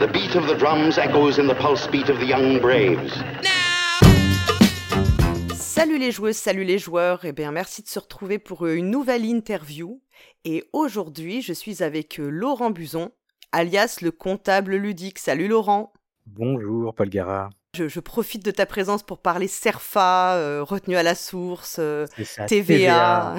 The beat of the drums echoes in the pulse beat of the young braves. Salut les joueuses, salut les joueurs, et eh bien merci de se retrouver pour euh, une nouvelle interview. Et aujourd'hui, je suis avec euh, Laurent Buzon, alias le comptable ludique. Salut Laurent. Bonjour Paul Gara. Je, profite de ta présence pour parler CERFA, euh, retenue à la source, ça, TVA.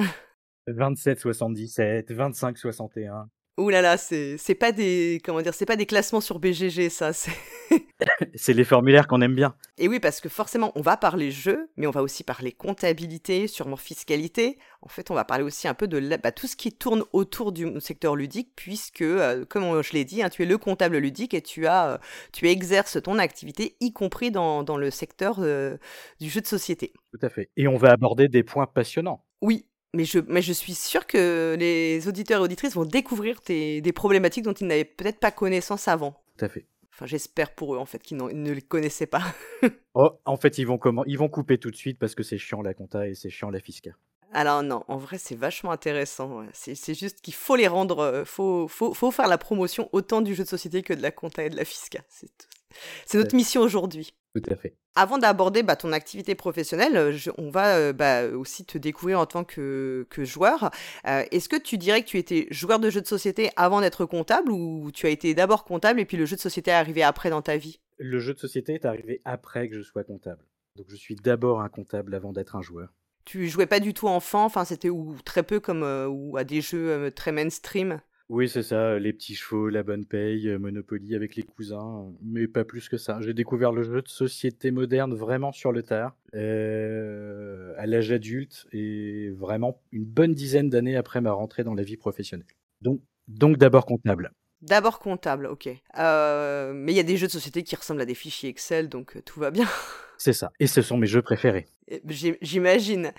TVA. 27,77, 25,61. Ouh là là, c'est c'est pas des comment dire, c'est pas des classements sur BGG ça, c'est C'est les formulaires qu'on aime bien. Et oui, parce que forcément, on va parler jeu, mais on va aussi parler comptabilité, sûrement fiscalité. En fait, on va parler aussi un peu de bah, tout ce qui tourne autour du secteur ludique, puisque, euh, comme je l'ai dit, hein, tu es le comptable ludique et tu as, euh, tu exerces ton activité, y compris dans, dans le secteur euh, du jeu de société. Tout à fait. Et on va aborder des points passionnants. Oui, mais je, mais je suis sûre que les auditeurs et auditrices vont découvrir tes, des problématiques dont ils n'avaient peut-être pas connaissance avant. Tout à fait. Enfin, j'espère pour eux, en fait, qu'ils ne les connaissaient pas. oh, en fait, ils vont, comment... ils vont couper tout de suite parce que c'est chiant la compta et c'est chiant la fiscale. Alors non, en vrai, c'est vachement intéressant. C'est juste qu'il faut les rendre... Euh, faut, faut, faut, faire la promotion autant du jeu de société que de la compta et de la fiscale. C'est notre mission aujourd'hui. Tout à fait. Avant d'aborder bah, ton activité professionnelle, on va euh, bah, aussi te découvrir en tant que, joueur. Euh, est-ce que tu dirais que tu étais joueur de jeux de société avant d'être comptable ou tu as été d'abord comptable et puis le jeu de société est arrivé après dans ta vie? Le jeu de société est arrivé après que je sois comptable. Donc je suis d'abord un comptable avant d'être un joueur. Tu jouais pas du tout enfant, enfin c'était ou très peu comme ou à des jeux très mainstream? Oui, c'est ça, les petits chevaux, la bonne paye, euh, Monopoly avec les cousins, mais pas plus que ça. J'ai découvert le jeu de société moderne vraiment sur le tard, euh, à l'âge adulte, et vraiment une bonne dizaine d'années après ma rentrée dans la vie professionnelle. Donc, donc d'abord comptable. D'abord comptable, ok. Euh, mais il y a des jeux de société qui ressemblent à des fichiers Excel, donc tout va bien. C'est ça, et ce sont mes jeux préférés. J'imagine.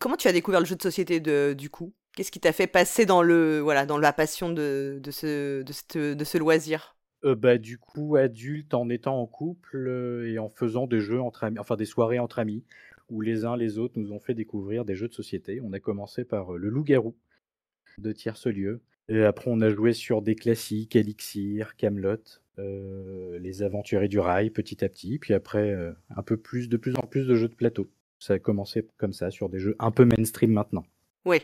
comment tu as découvert le jeu de société de, du coup? Qu'est-ce qui t'a fait passer dans le voilà dans la passion de, de ce de, de ce loisir? Euh, bah du coup adulte en étant en couple euh, et en faisant des jeux entre amis, enfin des soirées entre amis où les uns les autres nous ont fait découvrir des jeux de société. On a commencé par euh, le Loup-garou de tierce lieu. Et après on a joué sur des classiques, Elixir, Camelot, les Aventuriers du Rail petit à petit. Puis après un peu plus de plus en plus de jeux de plateau. Ça a commencé comme ça sur des jeux un peu mainstream maintenant. Oui,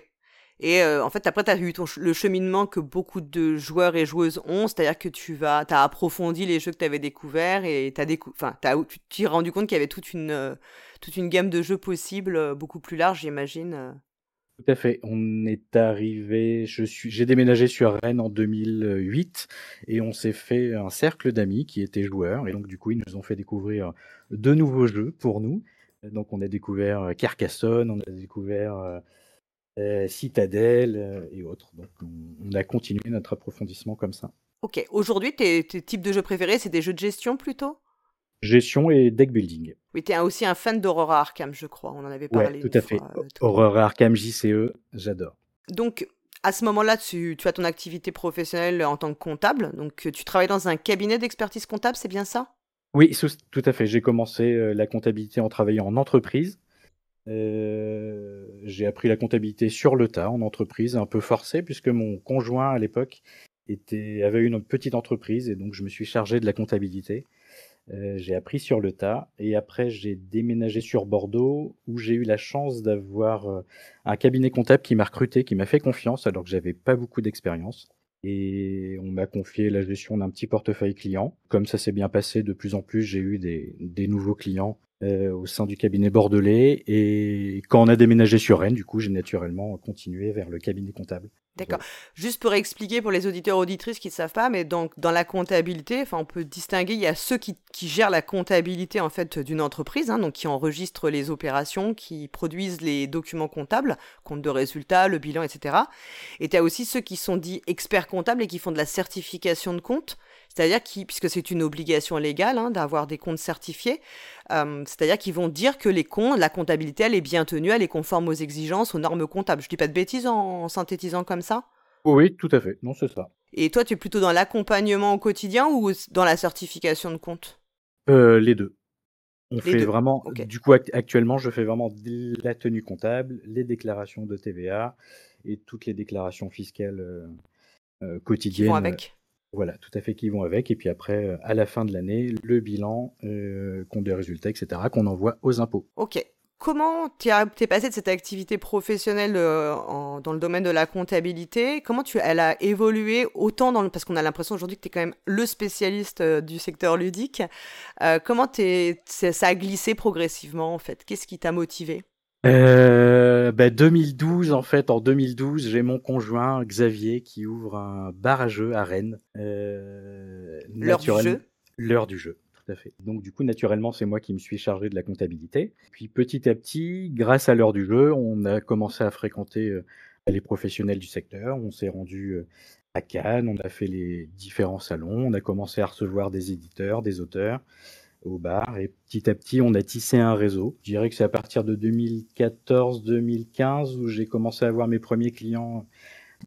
et euh, en fait, après, tu as eu ton, le cheminement que beaucoup de joueurs et joueuses ont, c'est-à-dire que tu vas, as approfondi les jeux que tu avais découverts et t'as enfin, tu t'es rendu compte qu'il y avait toute une, euh, toute une gamme de jeux possibles, euh, beaucoup plus large, j'imagine. Tout à fait. On est arrivé, j'ai déménagé sur Rennes en 2008 et on s'est fait un cercle d'amis qui étaient joueurs et donc du coup ils nous ont fait découvrir de nouveaux jeux pour nous. Donc on a découvert Carcassonne, on a découvert euh, Citadelle euh, et autres. Donc on, a continué notre approfondissement comme ça. Ok, aujourd'hui tes, types de jeux préférés, c'est des jeux de gestion plutôt? Gestion et deck building. Oui, tu es aussi un fan d'Aurora Arkham, je crois, on en avait parlé. tout à fait. Euh, Aurora Arkham JCE, j'adore. Donc, à ce moment-là, tu, tu, as ton activité professionnelle en tant que comptable. Donc, tu travailles dans un cabinet d'expertise comptable, c'est bien ça? Oui, tout à fait. J'ai commencé la comptabilité en travaillant en entreprise. Euh, j'ai appris la comptabilité sur le tas en entreprise, un peu forcé puisque mon conjoint à l'époque avait une petite entreprise et donc je me suis chargé de la comptabilité. Euh, j'ai appris sur le tas et après j'ai déménagé sur Bordeaux où j'ai eu la chance d'avoir euh, un cabinet comptable qui m'a recruté, qui m'a fait confiance alors que j'avais pas beaucoup d'expérience et on m'a confié la gestion d'un petit portefeuille client. Comme ça s'est bien passé, de plus en plus j'ai eu des, nouveaux clients euh, au sein du cabinet bordelais. Et quand on a déménagé sur Rennes, du coup, j'ai naturellement continué vers le cabinet comptable. D'accord. Juste pour expliquer pour les auditeurs auditrices qui ne savent pas, mais donc dans la comptabilité, enfin on peut distinguer, il y a ceux qui, qui gèrent la comptabilité en fait d'une entreprise, hein, donc qui enregistrent les opérations, qui produisent les documents comptables, compte de résultats, le bilan, etc. Et tu as aussi ceux qui sont dits experts comptables et qui font de la certification de compte. C'est-à-dire qui, puisque c'est une obligation légale hein, d'avoir des comptes certifiés, euh, c'est-à-dire qu'ils vont dire que les comptes, la comptabilité, elle est bien tenue, elle est conforme aux exigences, aux normes comptables. Je dis pas de bêtises en, synthétisant comme ça Oui, tout à fait. Non, c'est ça. Et toi, tu es plutôt dans l'accompagnement au quotidien ou dans la certification de compte? Euh, Les deux. On fait vraiment, du coup, actuellement, je fais vraiment la tenue comptable, les déclarations de TVA et toutes les déclarations fiscales euh, quotidiennes. avec Voilà, tout à fait, qui vont avec. Et puis après, à la fin de l'année, le bilan, compte des résultats, etc., qu'on envoie aux impôts. Ok. Comment tu es passé de cette activité professionnelle dans le domaine de la comptabilité? Comment tu, elle a évolué autant dans le, parce qu'on a l'impression aujourd'hui que tu es quand même le spécialiste du secteur ludique. comment ça a glissé progressivement en fait? Qu'est-ce qui t'a motivé? Euh, 2012, bah, en fait, en 2012, j'ai mon conjoint Xavier qui ouvre un bar à jeux à Rennes. Euh, L'heure du jeu? L'heure du jeu, tout à fait. Donc du coup, naturellement, c'est moi qui me suis chargé de la comptabilité. Puis petit à petit, grâce à l'heure du jeu, on a commencé à fréquenter euh, les professionnels du secteur. On s'est rendu euh, à Cannes, on a fait les différents salons, on a commencé à recevoir des éditeurs, des auteurs au bar. Et petit à petit, on a tissé un réseau. Je dirais que c'est à partir de 2014-2015 où j'ai commencé à avoir mes premiers clients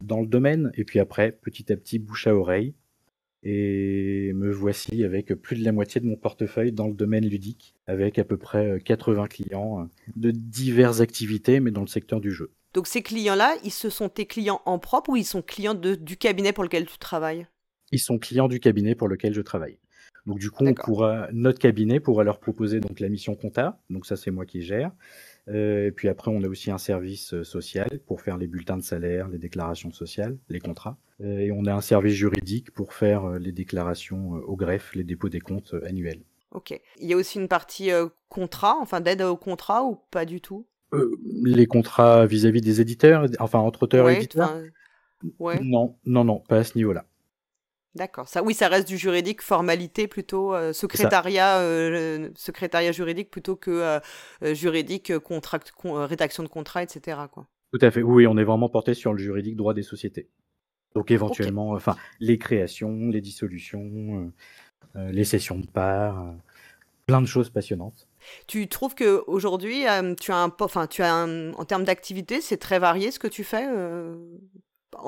dans le domaine. Et puis après, petit à petit, bouche à oreille. Et me voici avec plus de la moitié de mon portefeuille dans le domaine ludique, avec à peu près 80 clients de diverses activités, mais dans le secteur du jeu. Donc ces clients-là, ils se sont tes clients en propre ou ils sont clients du cabinet pour lequel tu travailles? Ils sont clients du cabinet pour lequel je travaille. Donc du coup, on pourra, notre cabinet pourra leur proposer donc la mission compta. Donc ça, c'est moi qui gère. Euh, et puis après, on a aussi un service euh, social pour faire les bulletins de salaire, les déclarations sociales, les contrats. Euh, et on a un service juridique pour faire les déclarations au greffe, les dépôts des comptes annuels. Ok. Il y a aussi une partie contrat, enfin d'aide au contrat ou pas du tout? Les contrats vis-à-vis des éditeurs, enfin entre auteurs et éditeurs? ouais. Non, non, non, pas à ce niveau-là. D'accord. Ça, oui, ça reste du juridique, formalité plutôt, euh, secrétariat, euh, secrétariat juridique plutôt que euh, juridique, contract, rédaction de contrat, etc. Quoi. Tout à fait. Oui, on est vraiment porté sur le juridique droit des sociétés. Donc éventuellement, enfin, les créations, les dissolutions, les cessions de parts, plein de choses passionnantes. Tu trouves que aujourd'hui, tu as un, enfin, tu as en termes d'activité, c'est très varié ce que tu fais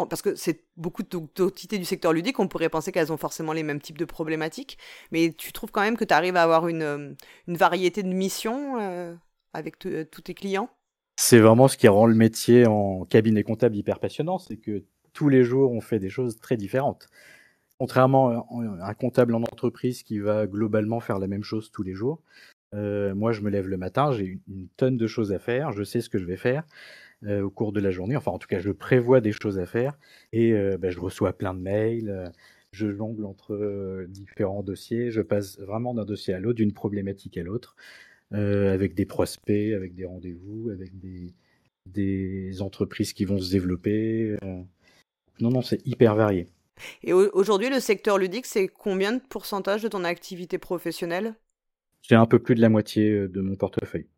parce que c'est beaucoup d'entités du secteur ludique, on pourrait penser qu'elles ont forcément les mêmes types de problématiques, mais tu trouves quand même que tu arrives à avoir une, euh, une, variété de missions euh, avec euh, tous tes clients? C'est vraiment ce qui rend le métier en cabinet comptable hyper passionnant, c'est que tous les jours on fait des choses très différentes. Contrairement à un comptable en entreprise qui va globalement faire la même chose tous les jours, moi je me lève le matin, j'ai une tonne de choses à faire, je sais ce que je vais faire. Euh, au cours de la journée. Enfin, en tout cas, je prévois des choses à faire et euh, bah, je reçois plein de mails. Euh, je jongle entre différents dossiers. Je passe vraiment d'un dossier à l'autre, d'une problématique à l'autre, avec des prospects, avec des rendez-vous, avec des, des entreprises qui vont se développer. Non, non, c'est hyper varié. Et aujourd'hui, le secteur ludique, c'est combien de pourcentage de ton activité professionnelle? C'est un peu plus de la moitié de mon portefeuille.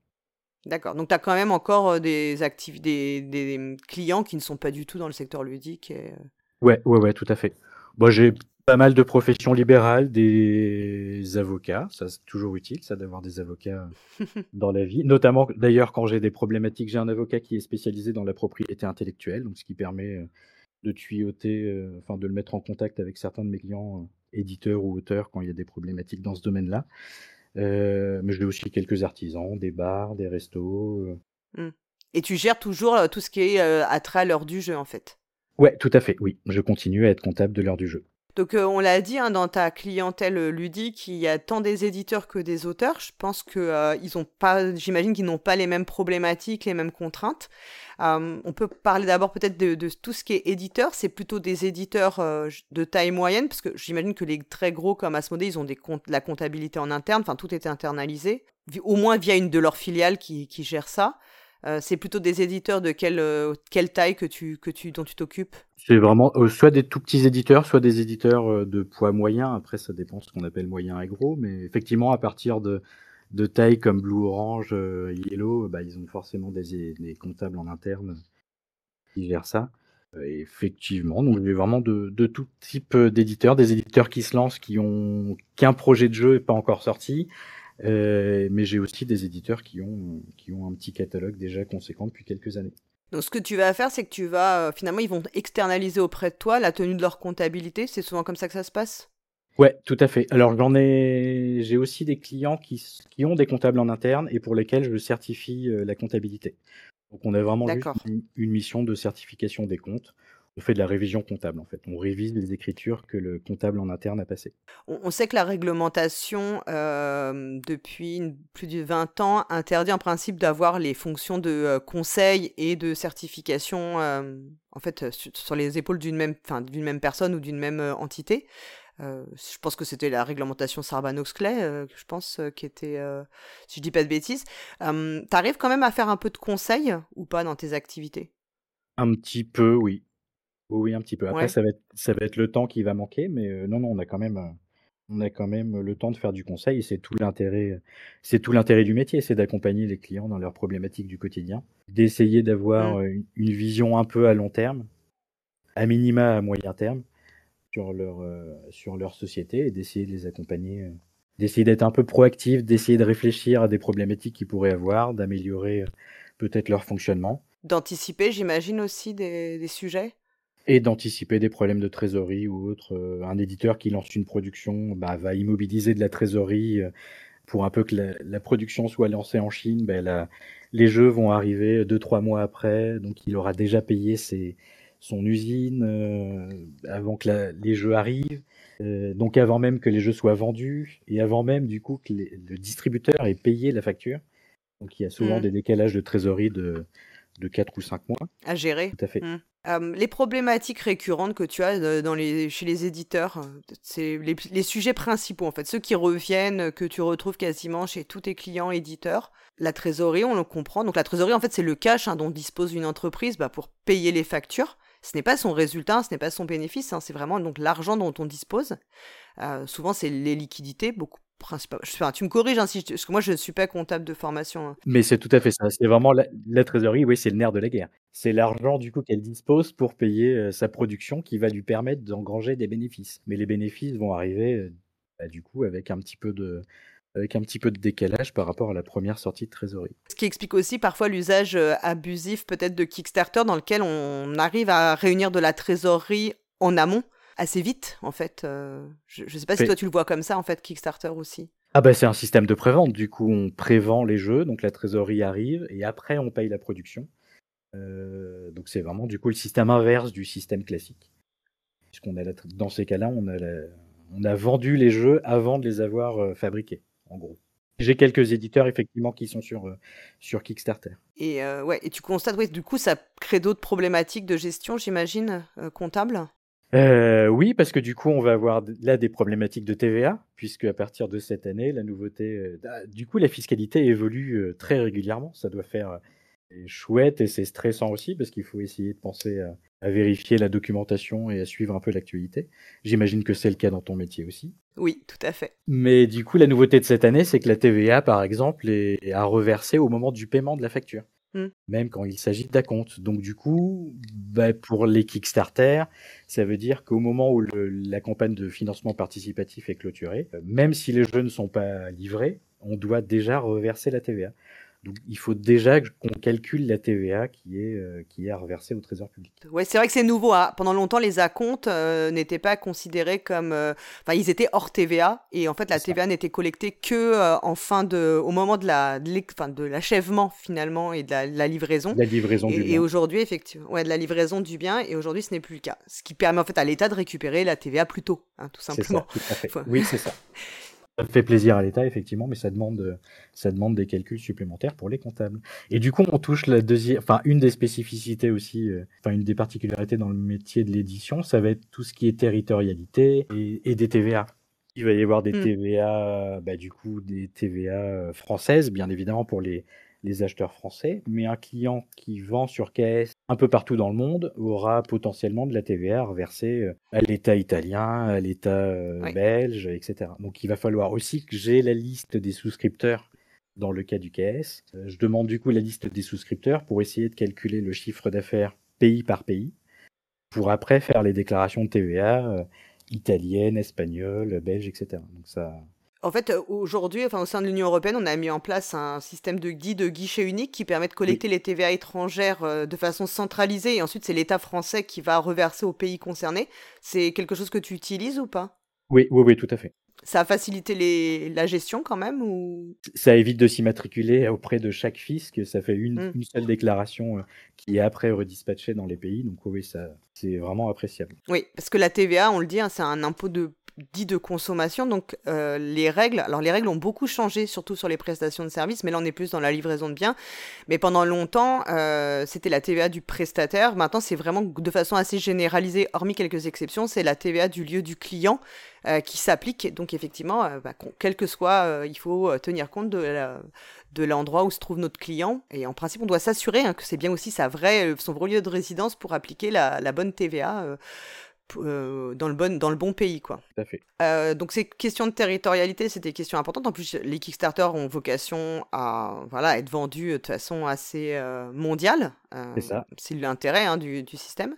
D'accord. Donc, tu as quand même encore euh, des, des, des, clients qui ne sont pas du tout dans le secteur ludique. Et... Euh. Ouais, ouais, ouais, tout à fait. Moi, j'ai pas mal de professions libérales, des avocats. Ça, c'est toujours utile, ça, d'avoir des avocats dans la vie. Notamment, d'ailleurs, quand j'ai des problématiques, j'ai un avocat qui est spécialisé dans la propriété intellectuelle, donc ce qui permet euh, de tuyauter, enfin, de le mettre en contact avec certains de mes clients, éditeurs ou auteurs, quand il y a des problématiques dans ce domaine-là. Euh, mais j'ai aussi quelques artisans, des bars, des restos. Euh. Mmh. Et tu gères toujours euh, tout ce qui est attrait à l'heure du jeu, en fait? Ouais, tout à fait, oui. Je continue à être comptable de l'heure du jeu. Donc on l'a dit, hein, dans ta clientèle ludique, il y a tant des éditeurs que des auteurs. Je pense que ils ont pas, j'imagine qu'ils n'ont pas les mêmes problématiques, les mêmes contraintes. on peut parler d'abord peut-être de, tout ce qui est éditeur. C'est plutôt des éditeurs de taille moyenne, parce que j'imagine que les très gros comme Asmodée, ils ont des comptes, la comptabilité en interne. Enfin, tout est internalisé, au moins via une de leurs filiales qui gère ça. Euh, c'est plutôt des éditeurs de quelle, euh, quelle taille que tu, que tu, dont tu t'occupes? C'est vraiment euh, soit des tout petits éditeurs, soit des éditeurs de poids moyen. Après, ça dépend de ce qu'on appelle moyen et gros. Mais effectivement, à partir de, de taille comme Blue Orange, Yellow, bah, ils ont forcément des, des, comptables en interne qui gèrent ça. effectivement, donc j'ai vraiment de, de, tout type d'éditeurs, des éditeurs qui se lancent, qui ont qu'un projet de jeu et pas encore sorti, euh, mais j'ai aussi des éditeurs qui ont, qui ont un petit catalogue déjà conséquent depuis quelques années. Donc ce que tu vas faire, c'est que tu vas, euh, finalement, ils vont externaliser auprès de toi la tenue de leur comptabilité. C'est souvent comme ça que ça se passe? Ouais, tout à fait. Alors j'en ai, j'ai aussi des clients qui, qui ont des comptables en interne et pour lesquels je certifie euh, la comptabilité. Donc on a vraiment juste une, mission de certification des comptes. On fait de la révision comptable, en fait. On révise les écritures que le comptable en interne a passées. On, sait que la réglementation, euh, depuis plus de 20 ans, interdit en principe d'avoir les fonctions de euh, conseil et de certification, euh, en fait, sur, les épaules d'une même, d'une même personne ou d'une même entité. je pense que c'était la réglementation Sarbanes-Oxley, je pense, qui était, si je dis pas de bêtises. Tu arrives quand même à faire un peu de conseil ou pas dans tes activités? Un petit peu, oui. Oui, un petit peu. Après, ça va être ça va être le temps qui va manquer, mais non, non, on a quand même, on a quand même le temps de faire du conseil c'est tout l'intérêt, c'est tout l'intérêt du métier, c'est d'accompagner les clients dans leurs problématiques du quotidien, d'essayer d'avoir, mmh. une vision un peu à long terme, à minima à moyen terme, sur leur, sur leur société et d'essayer de les accompagner, d'essayer d'être un peu proactif, d'essayer de réfléchir à des problématiques qu'ils pourraient avoir, d'améliorer, peut-être leur fonctionnement. D'anticiper, j'imagine aussi des des sujets? Et d'anticiper des problèmes de trésorerie ou autre. Euh, un éditeur qui lance une production, bah, va immobiliser de la trésorerie, euh, pour un peu que la production soit lancée en Chine, bah, les jeux vont arriver 2-3 mois après, donc il aura déjà payé ses son usine, euh, avant que les jeux arrivent, donc avant même que les jeux soient vendus et avant même du coup que le distributeur ait payé la facture. Donc il y a souvent mmh. des décalages de trésorerie de de 4 ou 5 mois. À gérer. Tout à fait. Mmh. Les problématiques récurrentes que tu as euh, les, chez les éditeurs, euh, c'est les, sujets principaux en fait, ceux qui reviennent, que tu retrouves quasiment chez tous tes clients éditeurs. La trésorerie, on le comprend. Donc la trésorerie, en fait, c'est le cash hein, dont dispose une entreprise bah, pour payer les factures. Ce n'est pas son résultat, ce n'est pas son bénéfice, hein, c'est vraiment donc l'argent dont on dispose. Euh, souvent, c'est les liquidités, beaucoup principal. tu me corriges, hein, si parce que moi je ne suis pas comptable de formation. Hein. Mais c'est tout à fait ça. C'est vraiment la, trésorerie, oui, c'est le nerf de la guerre. C'est l'argent du coup qu'elle dispose pour payer euh, sa production qui va lui permettre d'engranger des bénéfices. Mais les bénéfices vont arriver euh, bah, du coup avec un petit peu de avec un petit peu de décalage par rapport à la première sortie de trésorerie. Ce qui explique aussi parfois l'usage euh, abusif peut-être de Kickstarter dans lequel on arrive à réunir de la trésorerie en amont assez vite, en fait. Euh, je ne sais pas si toi tu le vois comme ça, en fait, Kickstarter aussi. Ah bah c'est un système de prévente, du coup on prévend les jeux, donc la trésorerie arrive, et après on paye la production. Euh, donc c'est vraiment du coup le système inverse du système classique. Puisqu'on a dans ces cas-là, on a, on a vendu les jeux avant de les avoir euh, fabriqués, en gros. J'ai quelques éditeurs effectivement qui sont sur, sur Kickstarter. Et ouais, et tu constates, ouais, du coup, ça crée d'autres problématiques de gestion, j'imagine, comptable? Euh, oui, parce que du coup, on va avoir là des problématiques de TVA, puisque à partir de cette année, la nouveauté, euh, ah, du coup, la fiscalité évolue euh, très régulièrement. Ça doit faire chouette et c'est stressant aussi, parce qu'il faut essayer de penser à, vérifier la documentation et à suivre un peu l'actualité. J'imagine que c'est le cas dans ton métier aussi. Oui, tout à fait. Mais du coup, la nouveauté de cette année, c'est que la TVA, par exemple, est à reverser au moment du paiement de la facture. Mmh. même quand il s'agit d'acompte. Donc du coup, bah, pour les Kickstarter, ça veut dire qu'au moment où la campagne de financement participatif est clôturée, euh, même si les jeux ne sont pas livrés, on doit déjà reverser la TVA. Donc il faut déjà qu'on calcule la TVA qui est, euh, qui est à reverser au Trésor public. Ouais, c'est vrai que c'est nouveau. Hein. Pendant longtemps, les acomptes euh, n'étaient pas considérés comme. Euh, enfin, ils étaient hors TVA. Et en fait, la TVA n'était collectée que en fin de, au moment de la, de l'achèvement finalement et de la, livraison. La livraison et, du bien. Et aujourd'hui, effectivement, ouais, de la livraison du bien. Et aujourd'hui, ce n'est plus le cas. Ce qui permet en fait à l'État de récupérer la TVA plus tôt, hein, tout simplement. Ça, tout à fait. Oui, c'est ça. Ça fait plaisir à l'État, effectivement, mais ça demande, ça demande des calculs supplémentaires pour les comptables. Et du coup, on touche la deuxième, enfin, une des spécificités aussi, euh, enfin, une des particularités dans le métier de l'édition, ça va être tout ce qui est territorialité et, des TVA. Il va y avoir des hmm. TVA, bah, du coup, des TVA euh, françaises, bien évidemment, pour les, les acheteurs français, mais un client qui vend sur KS un peu partout dans le monde aura potentiellement de la TVA reversée euh, à l'État italien, à l'État euh, belge, etc. Donc il va falloir aussi que j'ai la liste des souscripteurs dans le cas du KS. Euh, je demande du coup la liste des souscripteurs pour essayer de calculer le chiffre d'affaires pays par pays, pour après faire les déclarations de TVA italiennes, espagnoles, belges, etc. Donc ça, en fait, euh, aujourd'hui, enfin, au sein de l'Union européenne, on a mis en place un système de guide de guichet unique qui permet de collecter les TVA étrangères euh, de façon centralisée et ensuite c'est l'État français qui va reverser au pays concerné. C'est quelque chose que tu utilises ou pas? Oui, oui, oui, tout à fait. Ça a facilité les... la gestion quand même ou? Ça évite de s'immatriculer auprès de chaque fisc. Ça fait une, Mm. une seule déclaration euh, qui est après redispatchée dans les pays. Donc oui, ça, c'est vraiment appréciable. Oui, parce que la TVA, on le dit, hein, c'est un impôt de dit de consommation, donc euh, les règles, alors les règles ont beaucoup changé, surtout sur les prestations de services, mais là on est plus dans la livraison de biens. Mais pendant longtemps, euh, c'était la TVA du prestataire. Maintenant, c'est vraiment de façon assez généralisée, hormis quelques exceptions, c'est la TVA du lieu du client euh, qui s'applique. Donc effectivement, euh, bah, quel que soit, euh, il faut euh, tenir compte de la- de l'endroit où se trouve notre client. Et en principe, on doit s'assurer hein, que c'est bien aussi sa vraie, son vrai lieu de résidence pour appliquer la, la bonne TVA. Euh, euh, dans le bon dans le bon pays quoi. Tout à fait. Euh, donc ces questions de territorialité, c'est des questions importantes. En plus, les Kickstarter ont vocation à voilà être vendus de façon assez euh, mondiale. Euh, C'est ça. C'est l'intérêt hein, du, du système.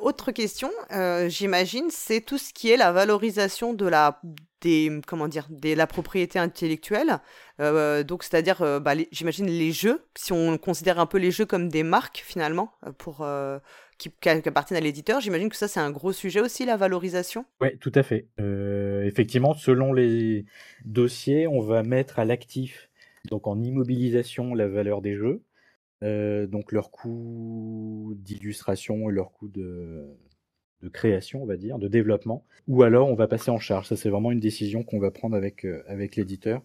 Autre question, euh, j'imagine, c'est tout ce qui est la valorisation de la des comment dire de la propriété intellectuelle. Euh, donc c'est-à-dire, euh, bah, j'imagine les jeux. Si on considère un peu les jeux comme des marques finalement pour qui, qui appartiennent à l'éditeur, j'imagine que ça c'est un gros sujet aussi la valorisation. Oui, tout à fait. Effectivement, selon les dossiers, on va mettre à l'actif, donc en immobilisation, la valeur des jeux, donc leur coût d'illustration et leur coût de, création, on va dire, de développement, ou alors on va passer en charge. Ça, c'est vraiment une décision qu'on va prendre avec, l'éditeur.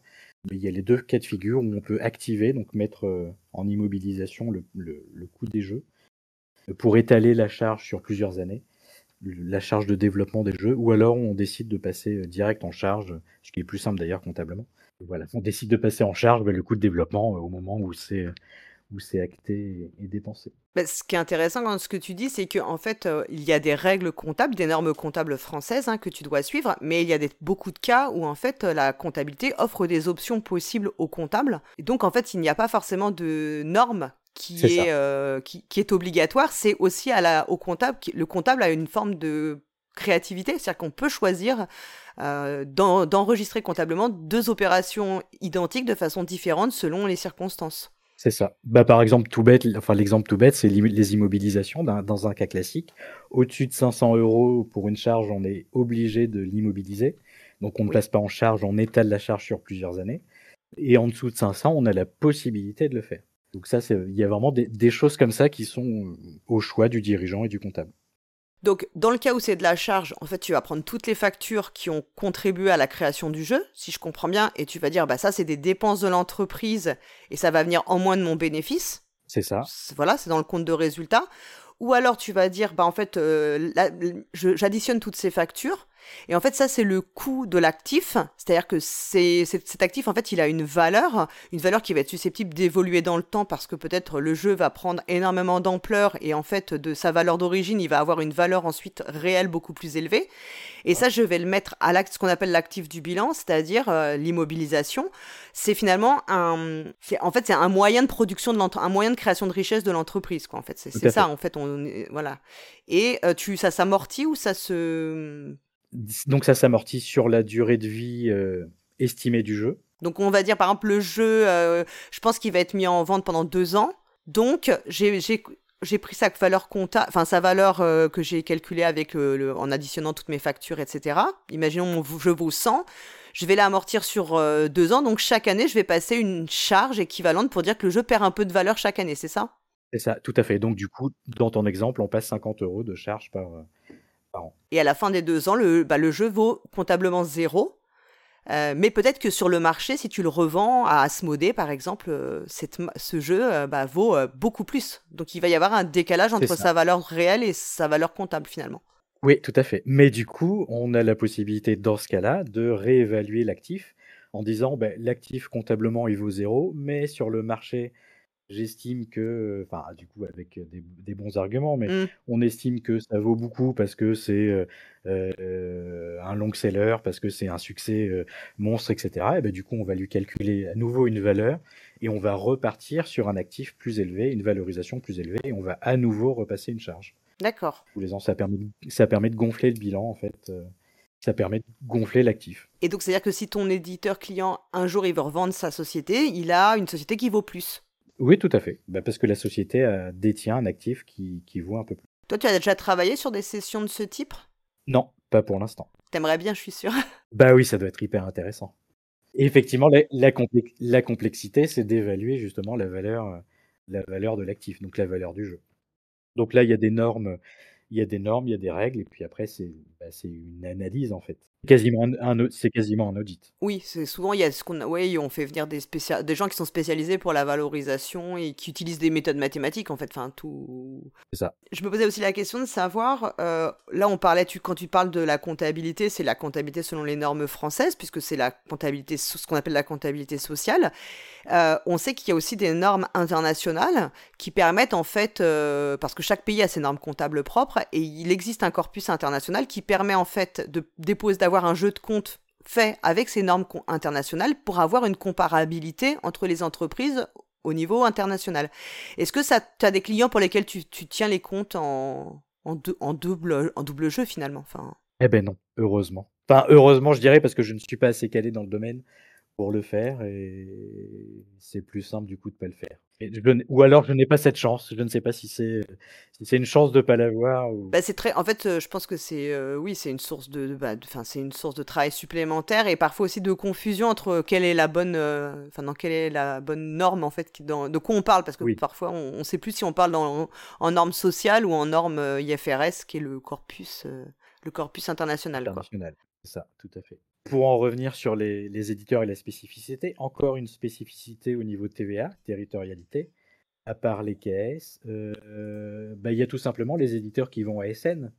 Mais il y a les deux cas de figure où on peut activer, donc mettre en immobilisation le, coût des jeux, pour étaler la charge sur plusieurs années la charge de développement des jeux, ou alors on décide de passer direct en charge, ce qui est plus simple d'ailleurs comptablement. Voilà, on décide de passer en charge bah, le coût de développement au moment où c'est où c'est acté et dépensé. Bah, ce qui est intéressant dans ce que tu dis, c'est qu'en fait, euh, il y a des règles comptables, des normes comptables françaises hein, que tu dois suivre, mais il y a des, beaucoup de cas où en fait la comptabilité offre des options possibles aux comptables. Et donc en fait, il n'y a pas forcément de norme qui est, euh, qui, qui est obligatoire. C'est aussi à la, au comptable. qui- le comptable a une forme de créativité, c'est-à-dire qu'on peut choisir euh, d'en- d'enregistrer comptablement deux opérations identiques de façon différente selon les circonstances. C'est ça. Bah, par exemple, tout bête, enfin l'exemple tout bête, c'est les immobilisations dans un cas classique. Au-dessus de 500 euros pour une charge, on est obligé de l'immobiliser. Donc on ne place pas en charge, on étale la charge sur plusieurs années. Et en dessous de 500, on a la possibilité de le faire. Donc ça, c'est- il y a vraiment des, des choses comme ça qui sont euh, au choix du dirigeant et du comptable. Donc, dans le cas où c'est de la charge, en fait, tu vas prendre toutes les factures qui ont contribué à la création du jeu, si je comprends bien, et tu vas dire, bah ça, c'est des dépenses de l'entreprise et ça va venir en moins de mon bénéfice. C'est ça. Voilà, c'est dans le compte de résultat. Ou alors tu vas dire, bah en fait, euh, j'additionne toutes ces factures. Et en fait, ça, c'est le coût de l'actif. C'est-à-dire que c'est, cet actif, en fait, il a une valeur, une valeur qui va être susceptible d'évoluer dans le temps parce que peut-être le jeu va prendre énormément d'ampleur et en fait, de sa valeur d'origine, il va avoir une valeur ensuite réelle beaucoup plus élevée. Et ça, je vais le mettre à l'acte, ce qu'on appelle l'actif du bilan, c'est-à-dire euh, l'immobilisation. C'est finalement un, c'est, en fait, c'est un moyen de production de un moyen de création de richesse de l'entreprise, quoi. En fait, c'est, ça, fait. en fait, on, voilà. Et euh, tu, ça s'amortit ou ça se, Donc ça s'amortit sur la durée de vie euh, estimée du jeu. Donc on va dire par exemple le jeu, euh, je pense qu'il va être mis en vente pendant deux ans. Donc j'ai pris sa valeur compta, enfin sa valeur euh, que j'ai calculée avec le, en additionnant toutes mes factures, etc. Imaginons mon jeu vaut 100, je vais l'amortir sur deux ans. Donc chaque année je vais passer une charge équivalente pour dire que le jeu perd un peu de valeur chaque année, c'est ça? C'est ça, tout à fait. Donc du coup, dans ton exemple, on passe 50 euros de charge par, par an. Et à la fin des deux ans, le, bah, le jeu vaut comptablement zéro. Euh, mais peut-être que sur le marché, si tu le revends à Asmodée, par exemple, euh, cette ce jeu euh, bah, vaut beaucoup plus. Donc il va y avoir un décalage entre sa valeur réelle et sa valeur comptable finalement. Oui, tout à fait. Mais du coup, on a la possibilité, dans ce cas-là, de réévaluer l'actif en disant ben, l'actif comptablement il vaut zéro, mais sur le marché, j'estime que, enfin, du coup, avec des, des bons arguments, mais Mm. on estime que ça vaut beaucoup parce que c'est euh, euh, un long seller, parce que c'est un succès euh, monstre, etc. Et ben, du coup, on va lui calculer à nouveau une valeur et on va repartir sur un actif plus élevé, une valorisation plus élevée, et on va à nouveau repasser une charge D'accord. tous les ans. Ça permet, de- ça permet de gonfler le bilan, en fait. euh, Ça permet de gonfler l'actif. Et donc c'est-à-dire que si ton éditeur client un jour il veut revendre sa société, il a une société qui vaut plus. Oui, tout à fait. Bah, parce que la société euh, détient un actif qui, qui vaut un peu plus. Toi, tu as déjà travaillé sur des sessions de ce type? Non, pas pour l'instant. T'aimerais bien, je suis sûr. Bah oui, ça doit être hyper intéressant. Et effectivement, la, complexité, c'est d'évaluer justement la valeur, la valeur de l'actif, donc la valeur du jeu. Donc là, il y a des normes, il y a des normes, il y a des règles, et puis après, c'est bah, une analyse en fait. Quasiment un, c'est quasiment un audit. Oui, c'est souvent il y a ce qu'on ouais, on fait venir des spécial... des gens qui sont spécialisés pour la valorisation et qui utilisent des méthodes mathématiques en fait, enfin tout. C'est ça. Je me posais aussi la question de savoir euh, là on parlait tu quand tu parles de la comptabilité, c'est la comptabilité selon les normes françaises puisque c'est la comptabilité ce qu'on appelle la comptabilité sociale. Euh, on sait qu'il y a aussi des normes internationales qui permettent en fait euh, parce que chaque pays a ses normes comptables propres et il existe un corpus international qui permet en fait de déposer un jeu de compte fait avec ces normes internationales pour avoir une comparabilité entre les entreprises au niveau international. Est-ce que tu as des clients pour lesquels tu, tiens les comptes en, double, jeu finalement? Eh ben non, heureusement. Enfin, heureusement, je dirais, parce que je ne suis pas assez calé dans le domaine pour le faire et c'est plus simple du coup de pas le faire. ou alors je n'ai pas cette chance. Je ne sais pas si c'est si c'est une chance de pas l'avoir. Ou... Bah c'est très. En fait, je pense que c'est euh, oui, c'est une source de, bah, enfin c'est une source de travail supplémentaire et parfois aussi de confusion entre quelle est la bonne, euh, enfin dans quelle est la bonne norme en fait, dans, de quoi on parle parce que parfois on, ne sait plus si on parle dans, en norme sociale ou en norme euh, IFRS qui est le corpus le corpus international. International, c'est ça, tout à fait. Pour en revenir sur les, éditeurs et la spécificité, encore une spécificité au niveau de TVA, territorialité, à part les KS, euh, bah, il y a tout simplement les éditeurs qui vont à SN,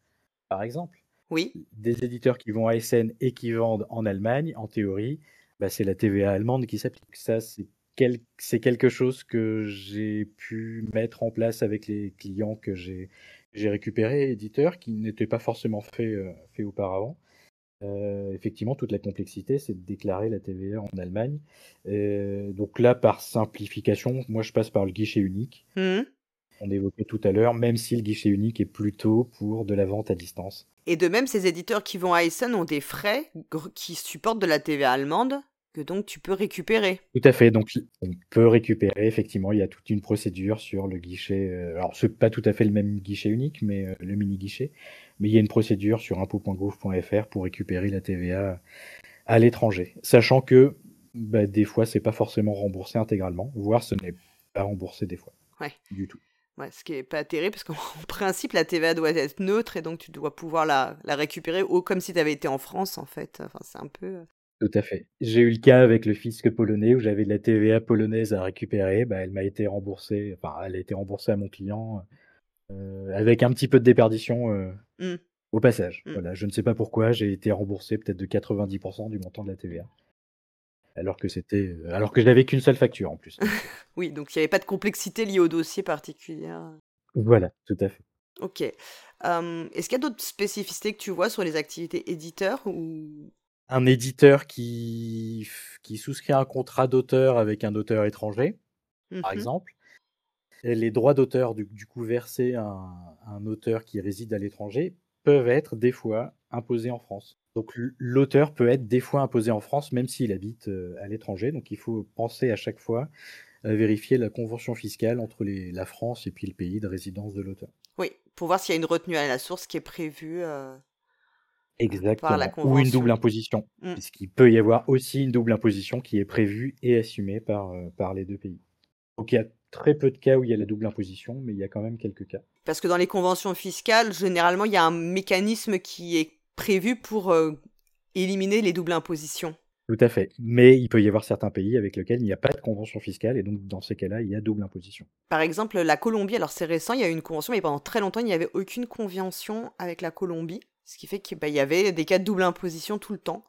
par exemple. Oui. Des éditeurs qui vont à SN et qui vendent en Allemagne, en théorie, bah, c'est la TVA allemande qui s'applique. Ça, c'est quelque chose que j'ai pu mettre en place avec les clients que j'ai récupérés, éditeurs, qui n'étaient pas forcément faits euh, fait auparavant. Euh, effectivement, toute la complexité, c'est de déclarer la TVA en Allemagne. Euh, donc là, par simplification, moi, je passe par le guichet unique. Mmh. On évoquait tout à l'heure, même si le guichet unique est plutôt pour de la vente à distance. Et de même, ces éditeurs qui vont à Essen ont des frais qui supportent de la TVA allemande que donc tu peux récupérer. Tout à fait. Donc on peut récupérer. Effectivement, il y a toute une procédure sur le guichet. Euh, alors c'est pas tout à fait le même guichet unique, mais le mini guichet. Mais il y a une procédure sur impôt.gouv.fr pour récupérer la TVA à l'étranger, sachant que bah, des fois c'est pas forcément remboursé intégralement, voire ce n'est pas remboursé des fois. Ouais. Du tout. Ouais, ce qui est pas terrible parce qu'en principe la TVA doit être neutre et donc tu dois pouvoir la, la récupérer comme si tu avais été en France en fait. Enfin, c'est un peu euh, tout à fait. J'ai eu le cas avec le fisc polonais où j'avais de la TVA polonaise à récupérer. Bah, elle m'a été remboursée, enfin, elle a été remboursée à mon client avec un petit peu de déperdition euh, mmh. au passage. Mmh. Voilà, je ne sais pas pourquoi, j'ai été remboursé peut-être de 90% du montant de la TVA. Alors que c'était, euh, alors que je n'avais qu'une seule facture en plus. oui, donc il n'y avait pas de complexité liée au dossier particulier. Voilà, tout à fait. Ok. Est-ce qu'il y a d'autres spécificités que tu vois sur les activités éditeurs ou? Un éditeur qui, qui souscrit un contrat d'auteur avec un auteur étranger, par mmh exemple. Les droits d'auteur, du, coup, versés à un, auteur qui réside à l'étranger, peuvent être des fois imposés en France. Donc l'auteur peut être des fois imposé en France, même s'il habite euh, à l'étranger. Donc il faut penser à chaque fois à vérifier la convention fiscale entre la France et puis le pays de résidence de l'auteur. Oui, pour voir s'il y a une retenue à la source qui est prévue. Euh, Exactement. Ou une double imposition. Mmh. Puisqu'il peut y avoir aussi une double imposition qui est prévue et assumée par, euh, par les deux pays. Donc il y a très peu de cas où il y a la double imposition, mais il y a quand même quelques cas. Parce que dans les conventions fiscales, généralement, il y a un mécanisme qui est prévu pour euh, éliminer les doubles impositions. Tout à fait. Mais il peut y avoir certains pays avec lesquels il n'y a pas de convention fiscale et donc dans ces cas-là, il y a double imposition. Par exemple, la Colombie, alors c'est récent, il y a eu une convention, mais pendant très longtemps, il n'y avait aucune convention avec la Colombie. Ce qui fait qu'il bah, y avait des cas de double imposition tout le temps.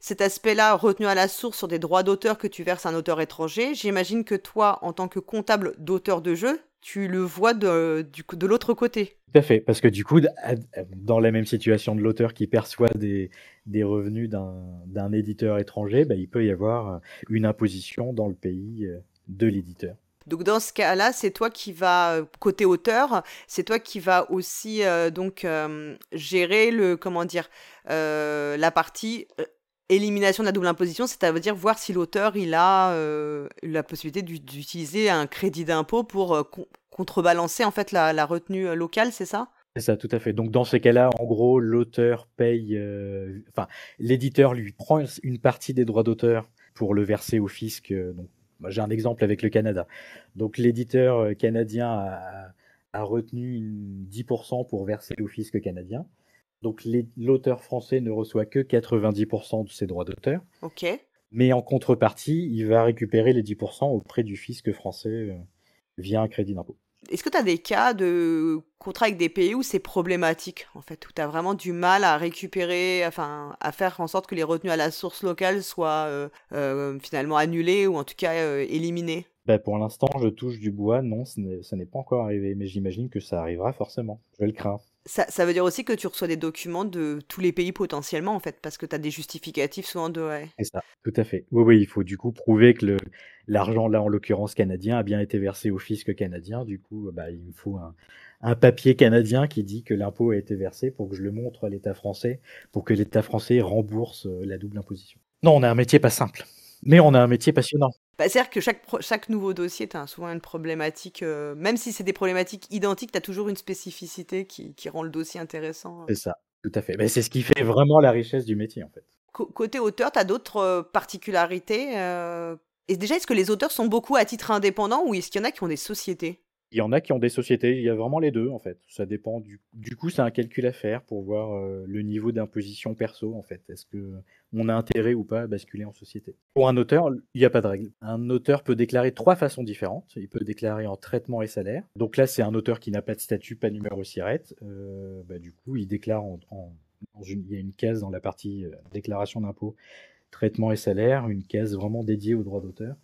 Cet aspect-là, retenu à la source sur des droits d'auteur que tu verses à un auteur étranger, j'imagine que toi, en tant que comptable d'auteur de jeu, tu le vois de, de l'autre côté. Tout à fait, parce que du coup, dans la même situation de l'auteur qui perçoit des, des revenus d'un éditeur étranger, bah, il peut y avoir une imposition dans le pays euh, de l'éditeur. Donc dans ce cas-là, c'est toi qui vas euh, côté auteur, c'est toi qui vas aussi euh, donc euh, gérer le comment dire la partie élimination de la double imposition, c'est-à-dire voir si l'auteur il a la possibilité d'utiliser un crédit d'impôt pour contrebalancer en fait la, retenue locale, c'est ça? C'est ça, tout à fait. Donc dans ces cas-là, en gros, l'auteur paye, euh, enfin, l'éditeur lui prend une partie des droits d'auteur pour le verser au fisc. Euh, donc, j'ai un exemple avec le Canada. Donc l'éditeur euh, canadien a retenu 10% pour verser au fisc canadien. Donc l'auteur français ne reçoit que 90% de ses droits d'auteur. Ok. Mais en contrepartie, il va récupérer les 10% auprès du fisc français euh, via un crédit d'impôt. Est-ce que tu as des cas de contrats avec des pays où c'est problématique, en fait, où tu as vraiment du mal à récupérer, enfin, à faire en sorte que les retenues à la source locale soient euh, euh, finalement annulées ou en tout cas éliminées bah, pour l'instant, je touche du bois. Non, ce n'est pas encore arrivé, mais j'imagine que ça arrivera forcément. Je le crains. Ça, veut dire aussi que tu reçois des documents de tous les pays potentiellement, en fait, parce que tu as des justificatifs souvent de. Ouais. C'est ça, tout à fait. Oui, oui, il faut du coup prouver que l'argent, là, en l'occurrence canadien, a bien été versé au fisc canadien. Du coup, bah, il me faut un, papier canadien qui dit que l'impôt a été versé pour que je le montre à l'État français, pour que l'État français rembourse euh, la double imposition. Non, on a un métier pas simple. Mais on a un métier passionnant. Bah, C'est-à-dire que chaque, chaque nouveau dossier, tu as souvent une problématique, euh, même si c'est des problématiques identiques, tu as toujours une spécificité qui, qui, rend le dossier intéressant. C'est ça, tout à fait. Mais c'est ce qui fait vraiment la richesse du métier, en fait. côté auteur, tu as d'autres euh, particularités euh... Et déjà, est-ce que les auteurs sont beaucoup à titre indépendant ou est-ce qu'il y en a qui ont des sociétés? Il y en a qui ont des sociétés, il y a vraiment les deux en fait. Ça dépend du, coup, c'est un calcul à faire pour voir euh, le niveau d'imposition perso en fait. Est-ce que on a intérêt ou pas à basculer en société? Pour un auteur, il n'y a pas de règle. Un auteur peut déclarer trois façons différentes. Il peut déclarer en traitement et salaire. Donc là, c'est un auteur qui n'a pas de statut, pas de numéro SIRET. Euh, bah, du coup, il déclare en, il y a une case dans la partie euh, déclaration d'impôt, traitement et salaire, une case vraiment dédiée aux droits d'auteur.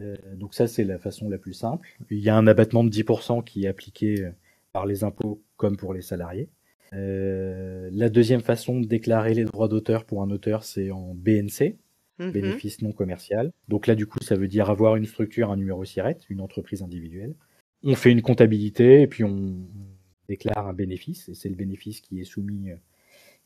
Euh, donc ça, c'est la façon la plus simple. Il y a un abattement de 10% qui est appliqué euh, par les impôts comme pour les salariés. Euh, la deuxième façon de déclarer les droits d'auteur pour un auteur, c'est en BNC, mhm. bénéfice non commercial. Donc là, du coup, ça veut dire avoir une structure, un numéro SIRET, une entreprise individuelle. On fait une comptabilité et puis on déclare un bénéfice, et c'est le bénéfice qui est soumis,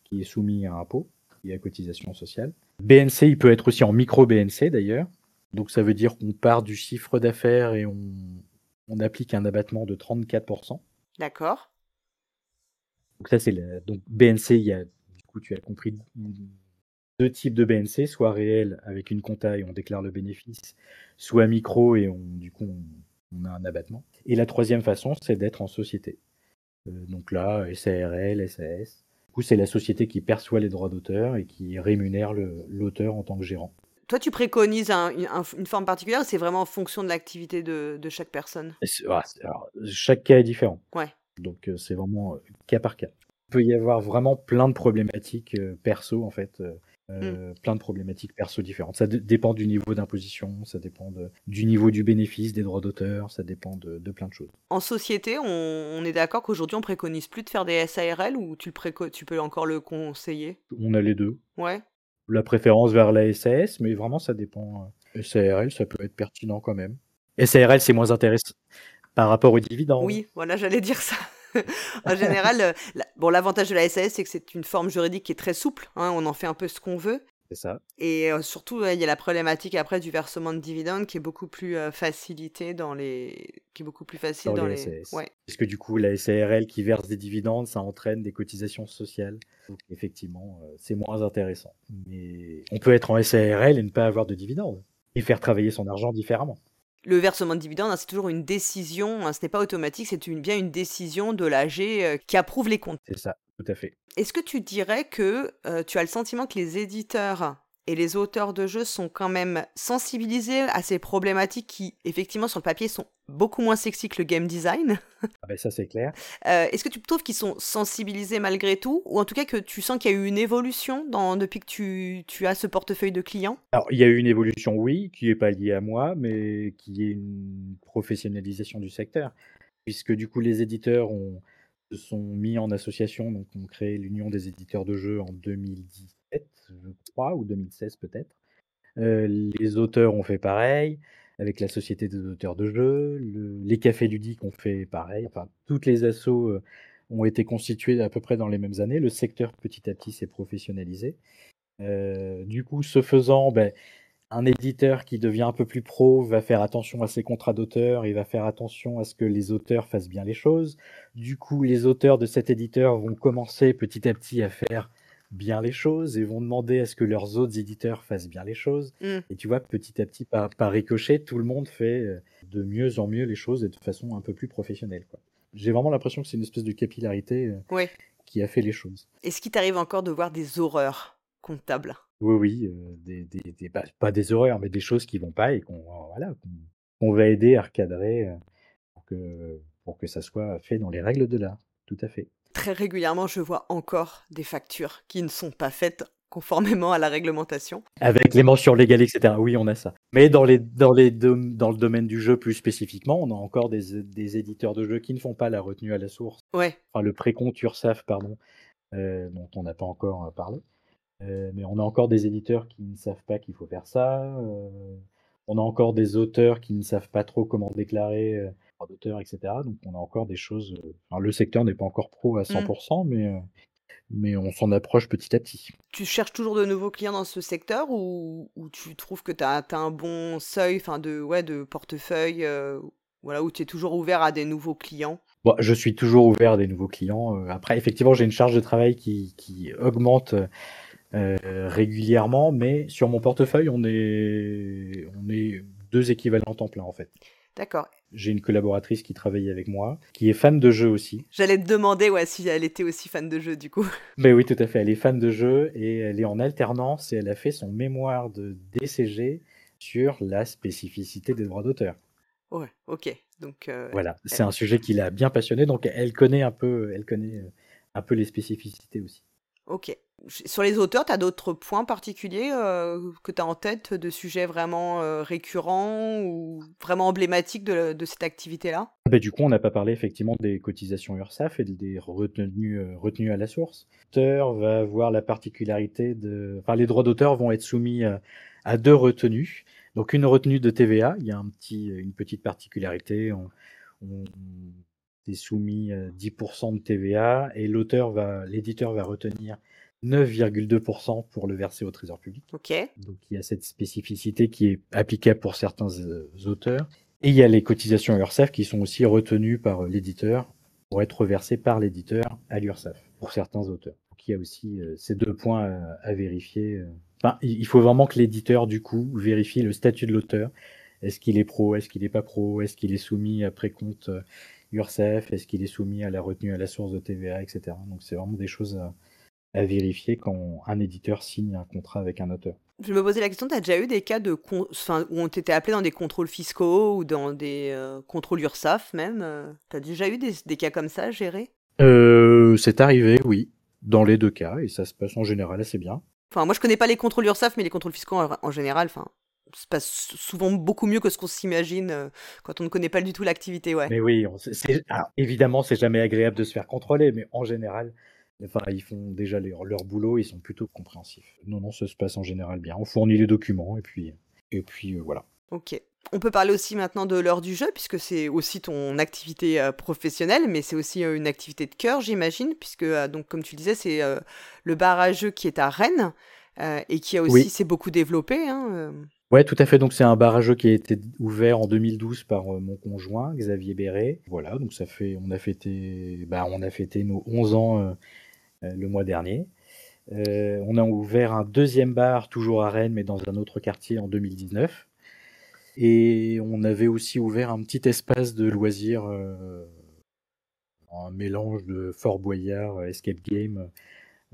qui est soumis à impôt et à cotisation sociale. BNC, il peut être aussi en micro BNC d'ailleurs. Donc ça veut dire qu'on part du chiffre d'affaires et on, applique un abattement de 34%. D'accord. Donc ça c'est donc BNC, il y a du coup tu as compris deux types de BNC, soit réel avec une compta et on déclare le bénéfice, soit micro et on du coup on, a un abattement. Et la troisième façon, c'est d'être en société. Euh, donc là, SARL, SAS. Du coup, c'est la société qui perçoit les droits d'auteur et qui rémunère l'auteur en tant que gérant. Toi, tu préconises une forme particulière c'est vraiment en fonction de l'activité de, chaque personne? Chaque cas est différent. Ouais. Donc, euh, c'est vraiment euh, cas par cas. Il peut y avoir vraiment plein de problématiques euh, perso, en fait. Mmh. plein de problématiques perso différentes. Ça dépend du niveau d'imposition, ça dépend du niveau du bénéfice, des droits d'auteur, ça dépend de, plein de choses. En société, on, est d'accord qu'aujourd'hui on préconise plus de faire des SARL ou tu, le tu peux encore le conseiller? On a les deux. Ouais la préférence vers la SAS, mais vraiment ça dépend. Euh, SARL, ça peut être pertinent quand même. SARL, c'est moins intéressant par rapport aux dividendes. Oui, voilà, j'allais dire ça. en général, euh, bon, l'avantage de la SAS, c'est que c'est une forme juridique qui est très souple. Hein, on en fait un peu ce qu'on veut ça. Et surtout, il y a la problématique après du versement de dividendes qui est beaucoup plus facilité dans les, qui est beaucoup plus facile dans, les. Ouais. Parce que du coup, la SARL qui verse des dividendes, ça entraîne des cotisations sociales. Donc effectivement, c'est moins intéressant. Mais on peut être en SARL et ne pas avoir de dividendes et faire travailler son argent différemment. Le versement de dividendes, hein, c'est toujours une décision, hein, ce n'est pas automatique, c'est une, bien une décision de l'AG qui approuve les comptes. C'est ça, tout à fait. Est-ce que tu dirais que euh, tu as le sentiment que les éditeurs et les auteurs de jeux sont quand même sensibilisés à ces problématiques qui, effectivement, sur le papier, sont beaucoup moins sexy que le game design ah ben Ça, c'est clair. Euh, est-ce que tu trouves qu'ils sont sensibilisés malgré tout Ou en tout cas que tu sens qu'il y a eu une évolution dans, depuis que tu, tu, as ce portefeuille de clients? Alors, il y a eu une évolution, oui, qui n'est pas liée à moi, mais qui est une professionnalisation du secteur. Puisque du coup, les éditeurs ont se sont mis en association, donc ont créé l'Union des éditeurs de jeux en 2017, je crois, ou 2016 peut-être. Euh, les auteurs ont fait pareil, avec la Société des auteurs de jeux, les cafés ludiques ont fait pareil, enfin, toutes les assos euh, ont été constituées à peu près dans les mêmes années, le secteur petit à petit s'est professionnalisé. Euh, du coup, ce faisant, ben, un éditeur qui devient un peu plus pro va faire attention à ses contrats d'auteur, il va faire attention à ce que les auteurs fassent bien les choses. Du coup, les auteurs de cet éditeur vont commencer petit à petit à faire bien les choses et vont demander à ce que leurs autres éditeurs fassent bien les choses. Mm. Et tu vois, petit à petit, par, par ricochet, tout le monde fait euh, de mieux en mieux les choses et de façon un peu plus professionnelle. J'ai vraiment l'impression que c'est une espèce de capillarité euh, Ouais. qui a fait les choses. Est-ce qu'il t'arrive encore de voir des horreurs comptables? Oui, oui, euh, des, des, des- bah, pas des horreurs, mais des choses qui vont pas et qu'on voilà, qu'on va aider à recadrer pour que, pour que ça soit fait dans les règles de l'art. Tout à fait. Très régulièrement, je vois encore des factures qui ne sont pas faites conformément à la réglementation. Avec les mentions légales, etc. Oui, on a ça. Mais dans, les, dans, les dom- dans le domaine du jeu plus spécifiquement, on a encore des, des éditeurs de jeux qui ne font pas la retenue à la source, Ouais, enfin le précompte URSAF, pardon, euh, dont on n'a pas encore euh, parlé. Euh, mais on a encore des éditeurs qui ne savent pas qu'il faut faire ça. euh, on a encore des auteurs qui ne savent pas trop comment déclarer euh, droit d'auteur, etc. Donc on a encore des choses. euh, enfin, le secteur n'est pas encore pro à 100%, mais, euh, mais on s'en approche petit à petit. tu cherches toujours de nouveaux clients dans ce secteur ou, ou tu trouves que tu as, un bon seuil enfin de, ouais, de portefeuille euh, voilà, où tu es toujours ouvert à des nouveaux clients? Bon, je suis toujours ouvert à des nouveaux clients. Euh, Après, effectivement, j'ai une charge de travail qui, qui augmente euh, régulièrement, mais sur mon portefeuille, on est, on est deux équivalents temps plein en fait. D'accord. J'ai une collaboratrice qui travaille avec moi, qui est fan de jeux aussi. J'allais te demander ouais, si elle était aussi fan de jeux du coup. Mais oui, tout à fait. Elle est fan de jeux et elle est en alternance et elle a fait son mémoire de DCG sur la spécificité des droits d'auteur. Ouais, ok. Donc, euh, Voilà, c'est un sujet qui l'a bien passionné, donc elle connaît un peu, elle connaît euh, un peu les spécificités aussi. ok. Sur les auteurs, tu as d'autres points particuliers euh, que tu as en tête de sujets vraiment euh, récurrents ou vraiment emblématiques de, cette activité-là? Bah, du coup, on n'a pas parlé effectivement des cotisations URSAF et des retenues, euh, retenues à la source. L'auteur va avoir la particularité de... Enfin, les droits d'auteur vont être soumis à deux retenues. Donc, une retenue de TVA, il y a un petit, une petite particularité. On, on est soumis à 10% de TVA et l'auteur va, l'éditeur va retenir 9,2% pour le verser au trésor public. Ok. Donc il y a cette spécificité qui est applicable pour certains euh, auteurs. Et il y a les cotisations URSAF qui sont aussi retenues par euh, l'éditeur pour être reversées par l'éditeur à l'URSAF pour certains auteurs. Donc il y a aussi euh, ces deux points à, à vérifier. euh. Enfin, il faut vraiment que l'éditeur du coup vérifie le statut de l'auteur. Est-ce qu'il est pro Est-ce qu'il n'est pas pro Est-ce qu'il est soumis à précompte euh, URSAF Est-ce qu'il est soumis à la retenue à la source de TVA, etc. Donc c'est vraiment des choses à, à vérifier quand un éditeur signe un contrat avec un auteur. Je me posais la question, tu as déjà eu des cas de con- enfin, où on t'était appelé dans des contrôles fiscaux ou dans des euh, contrôles URSAF même Tu as déjà eu des, des cas comme ça gérés Euh, c'est arrivé, oui, dans les deux cas, et ça se passe en général assez bien. Enfin, moi je connais pas les contrôles URSAF, mais les contrôles fiscaux en, en général, enfin, se passe souvent beaucoup mieux que ce qu'on s'imagine euh, quand on ne connaît pas du tout l'activité, ouais. Mais oui, on- alors, évidemment, c'est jamais agréable de se faire contrôler, mais en général, enfin, ils font déjà leur, leur boulot, ils sont plutôt compréhensifs. Non, non, ça se passe en général bien. On fournit les documents, et puis, et puis euh, voilà. Ok. On peut parler aussi maintenant de l'heure du jeu, puisque c'est aussi ton activité euh, professionnelle, mais c'est aussi euh, une activité de cœur, j'imagine, puisque, donc, comme tu disais, c'est le bar à jeux qui est à Rennes, et qui a aussi, Oui. s'est beaucoup développé. Hein. Ouais, tout à fait. Donc c'est un bar à jeux qui a été ouvert en 2012 par euh, mon conjoint Xavier Béret. Voilà, donc ça fait, on a fêté, bah, on a fêté nos 11 ans euh, le mois dernier. Euh, on a ouvert un deuxième bar toujours à Rennes, mais dans un autre quartier en 2019. Et on avait aussi ouvert un petit espace de loisirs, euh, un mélange de Fort Boyard, euh, Escape Game,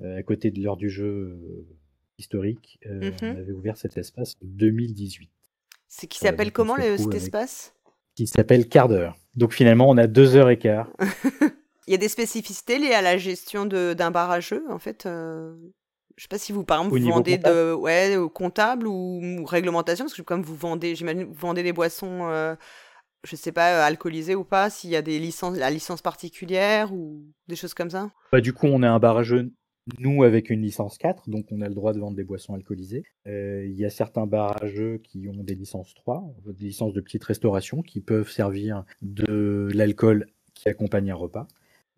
euh, à côté de l'heure du jeu euh, historique. Euh, Mhm. On avait ouvert cet espace en 2018, C'est qui s'appelle on comment le, cet avec- espace? Qui s'appelle Quart d'heure. Donc finalement, on a deux heures et quart. Il y a des spécificités liées à la gestion d'un bar à jeux, en fait. euh, Je sais pas si vous, par exemple, Au vous vendez comptable? de ouais, comptable ou, ou réglementation, parce que comme vous vendez, j'imagine, vous vendez des boissons, euh, je sais pas, euh, alcoolisées ou pas, s'il y a des licences, la licence particulière ou des choses comme ça? Bah, du coup, on a un bar à jeux, nous, avec une licence 4, donc on a le droit de vendre des boissons alcoolisées. Euh, Il y a certains jeux qui ont des licences 3, des licences de petite restauration, qui peuvent servir de l'alcool qui accompagne un repas.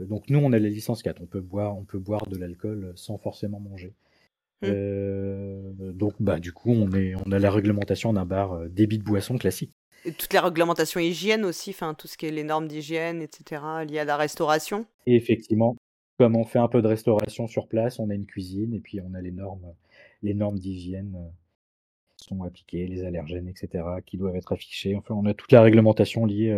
Euh, Donc nous, on a la licence 4, on peut boire, on peut boire de l'alcool sans forcément manger. Mmh. donc, bah, du coup, on, est, on a la réglementation d'un bar débit de boisson classique. Et toutes les réglementations hygiène aussi, enfin tout ce qui est les normes d'hygiène, etc., liées à la restauration. Et effectivement, comme on fait un peu de restauration sur place, on a une cuisine et puis on a les normes, les normes d'hygiène qui sont appliquées, les allergènes, etc., qui doivent être affichés. Enfin, on a toute la réglementation liée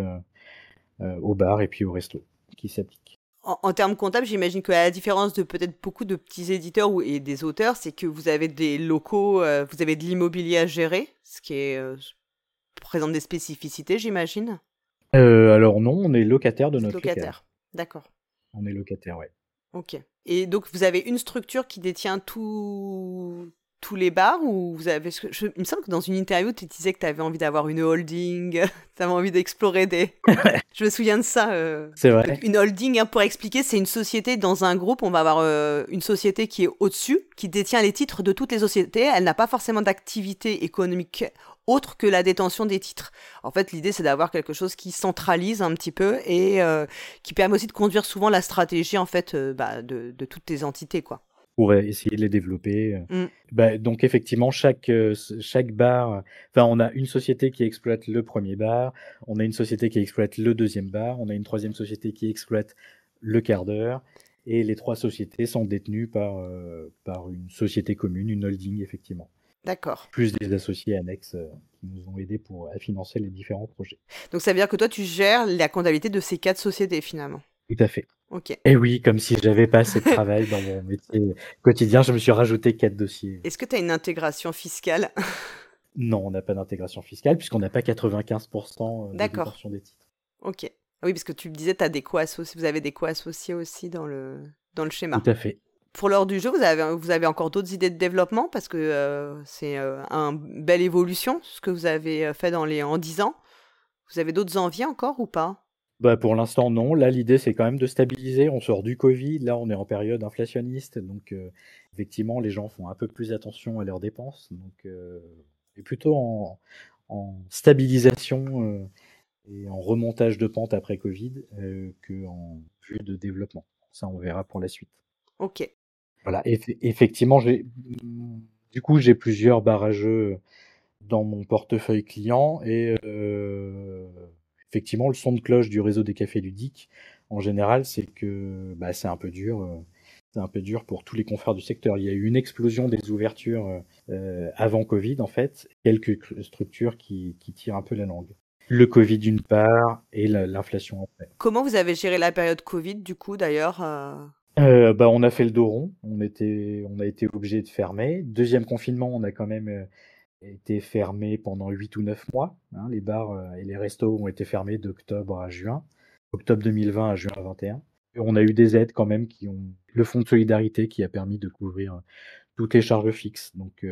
au bar et puis au resto qui s'applique. En, termes comptables, j'imagine que la différence de peut-être beaucoup de petits éditeurs ou, et des auteurs, c'est que vous avez des locaux, vous avez de l'immobilier à gérer, ce qui est présente des spécificités, j'imagine euh, Alors non, on est locataire de notre locataire. D'accord. On est locataire, ouais. Ok. Et donc vous avez une structure qui détient tout, tous les bars ou vous avez je, il me semble que dans une interview tu disais que tu avais envie d'avoir une holding tu avais envie d'explorer des je me souviens de ça euh. c'est vrai une holding hein, pour expliquer c'est une société dans un groupe on va avoir euh, une société qui est au-dessus qui détient les titres de toutes les sociétés elle n'a pas forcément d'activité économique autre que la détention des titres. En fait, l'idée, c'est d'avoir quelque chose qui centralise un petit peu et euh, qui permet aussi de conduire souvent la stratégie en fait euh, bah, de, toutes tes entités, quoi. Pour essayer de les développer. Euh. Mm. Bah, donc effectivement, chaque, chaque bar, enfin, on a une société qui exploite le premier bar, on a une société qui exploite le deuxième bar, on a une troisième société qui exploite le quart d'heure, et les trois sociétés sont détenues par, par une société commune, une holding, effectivement. D'accord. Plus des associés annexes euh, qui nous ont aidés pour euh, financer les différents projets. Donc ça veut dire que toi, tu gères la comptabilité de ces quatre sociétés finalement? Tout à fait. Ok. Et oui, comme si j'avais pas assez de travail dans mon métier quotidien, je me suis rajouté quatre dossiers. Est-ce que tu as une intégration fiscale? Non, on n'a pas d'intégration fiscale puisqu'on n'a pas 95% euh, de portion des titres. Ok. Oui, parce que tu me disais, as des co-associés, vous avez des co-associés aussi dans le, dans le schéma. Tout à fait pour l'heure du jeu, vous avez, vous avez encore d'autres idées de développement? Parce que euh, c'est euh, une belle évolution ce que vous avez euh, fait dans les, en 10 ans. Vous avez d'autres envies encore ou pas? Bah pour l'instant non. Là l'idée c'est quand même de stabiliser. On sort du Covid, là on est en période inflationniste, donc effectivement les gens font un peu plus attention à leurs dépenses. Donc et plutôt en, en stabilisation et en remontage de pente après Covid qu'en vue de développement. Ça on verra pour la suite. Ok. Voilà, effectivement, j'ai du coup, j'ai plusieurs barrageux dans mon portefeuille client et euh, effectivement, le son de cloche du réseau des cafés ludiques, en général, c'est que bah, c'est un peu dur. Euh, c'est un peu dur pour tous les confrères du secteur. Il y a eu une explosion des ouvertures euh, avant Covid, en fait, quelques structures qui, qui tirent un peu la langue. Le Covid d'une part et l'inflation après. Comment vous avez géré la période Covid, du coup, d'ailleurs euh, bah, on a fait le dos rond, on était on a été obligé de fermer. Deuxième confinement, on a quand même, euh, été fermé pendant 8 ou 9 mois, hein. Les bars, euh, et les restos ont été fermés d'octobre à juin, octobre 2020 à juin 2021. Et on a eu des aides quand même qui ont le fonds de solidarité qui a permis de couvrir, toutes les charges fixes. Donc,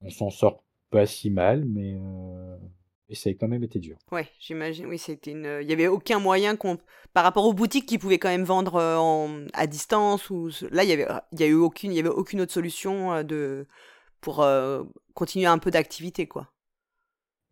on s'en sort pas si mal, mais ça a quand même été dur. Ouais, j'imagine. Oui, c'était une. Il y avait aucun moyen par rapport aux boutiques qui pouvaient quand même vendre euh, en... à distance là, il y avait, y a aucune, avait aucune autre solution euh, de pour euh, continuer un peu d'activité, quoi.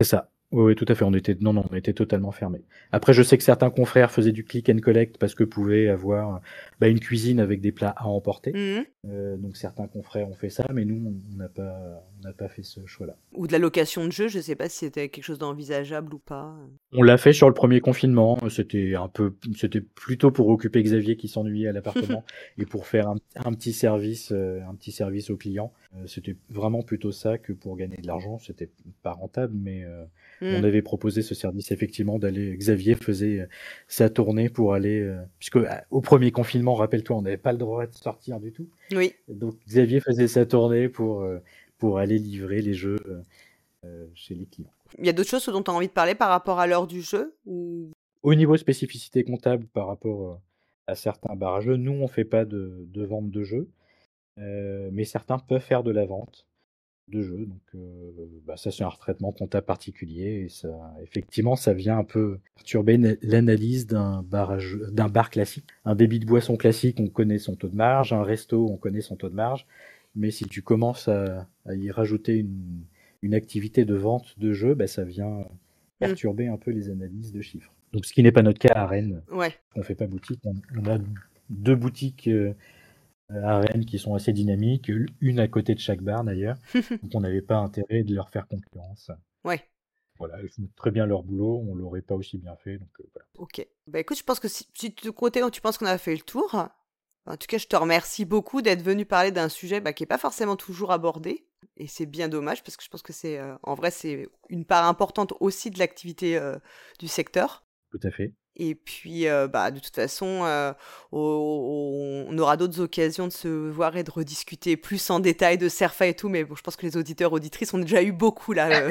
C'est ça. Oui, tout à fait. On était, non, non, on était totalement fermé. Après, je sais que certains confrères faisaient du click and collect parce que pouvaient avoir bah, une cuisine avec des plats à emporter. Mmh euh, donc certains confrères ont fait ça, mais nous, on n'a pas, on n'a pas fait ce choix-là. Ou de la location de jeux. Je ne sais pas si c'était quelque chose d'envisageable ou pas. On l'a fait sur le premier confinement. C'était un peu, c'était plutôt pour occuper Xavier qui s'ennuyait à l'appartement et pour faire un, petit service, euh, un petit service aux clients. Euh, c'était vraiment plutôt ça que pour gagner de l'argent. C'était pas rentable, mais on hmm. avait proposé ce service effectivement d'aller. Xavier faisait euh, sa tournée pour aller, euh, puisque euh, au premier confinement, rappelle-toi, on n'avait pas le droit de sortir du tout. Oui. Donc Xavier faisait sa tournée pour pour aller livrer les jeux chez les clients. Il y a d'autres choses dont tu as envie de parler par rapport à l'heure du jeu ou... Au niveau spécificité comptable par rapport à certains barrages, nous on fait pas de, de vente de jeux, mais certains peuvent faire de la vente de jeu. Donc, euh, bah, ça, c'est un retraitement comptable particulier. Et ça, effectivement, ça vient un peu perturber l'analyse d'un barrage, d'un bar classique. Un débit de boisson classique, on connaît son taux de marge. Un resto, on connaît son taux de marge. Mais si tu commences à, y rajouter une, une, activité de vente de jeu, bah, ça vient mmh. perturber un peu les analyses de chiffres. Donc, ce qui n'est pas notre cas à Rennes. Ouais. On fait pas boutique. On, a deux boutiques. Euh, à Rennes qui sont assez dynamiques, une à côté de chaque bar d'ailleurs. donc on n'avait pas intérêt de leur faire concurrence. Ouais. Voilà, ils font très bien leur boulot, on l'aurait pas aussi bien fait. Donc, voilà. Ok. Bah écoute, je pense que si, si de côté tu penses qu'on a fait le tour, en tout cas, je te remercie beaucoup d'être venu parler d'un sujet bah, qui n'est pas forcément toujours abordé. Et c'est bien dommage parce que je pense que c'est, euh, en vrai, c'est une part importante aussi de l'activité euh, du secteur. Tout à fait. Et puis, euh, bah, de toute façon, on aura d'autres occasions de se voir et de rediscuter plus en détail de Serfa et tout. Mais bon, je pense que les auditeurs, auditrices ont déjà eu beaucoup là.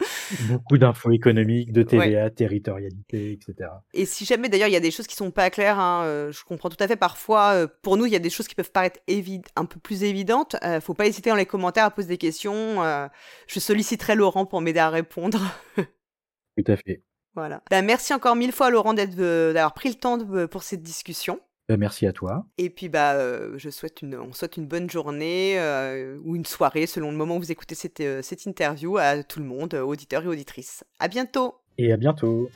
Beaucoup d'infos économiques, de TVA, territorialité, etc. Et si jamais d'ailleurs il y a des choses qui sont pas claires, hein, euh, je comprends tout à fait. Parfois, euh, pour nous, il y a des choses qui peuvent paraître un peu plus évidentes. Euh, faut pas hésiter dans les commentaires à poser des questions. je solliciterai Laurent pour m'aider à répondre. tout à fait. Voilà. Ben, merci encore mille fois Laurent d'avoir pris le temps pour cette discussion. Bah, merci à toi. Et puis bah, euh, je souhaite une, on souhaite une bonne journée euh, ou une soirée selon le moment où vous écoutez cette, euh, cette interview à tout le monde, auditeurs et auditrices. À bientôt. Et à bientôt.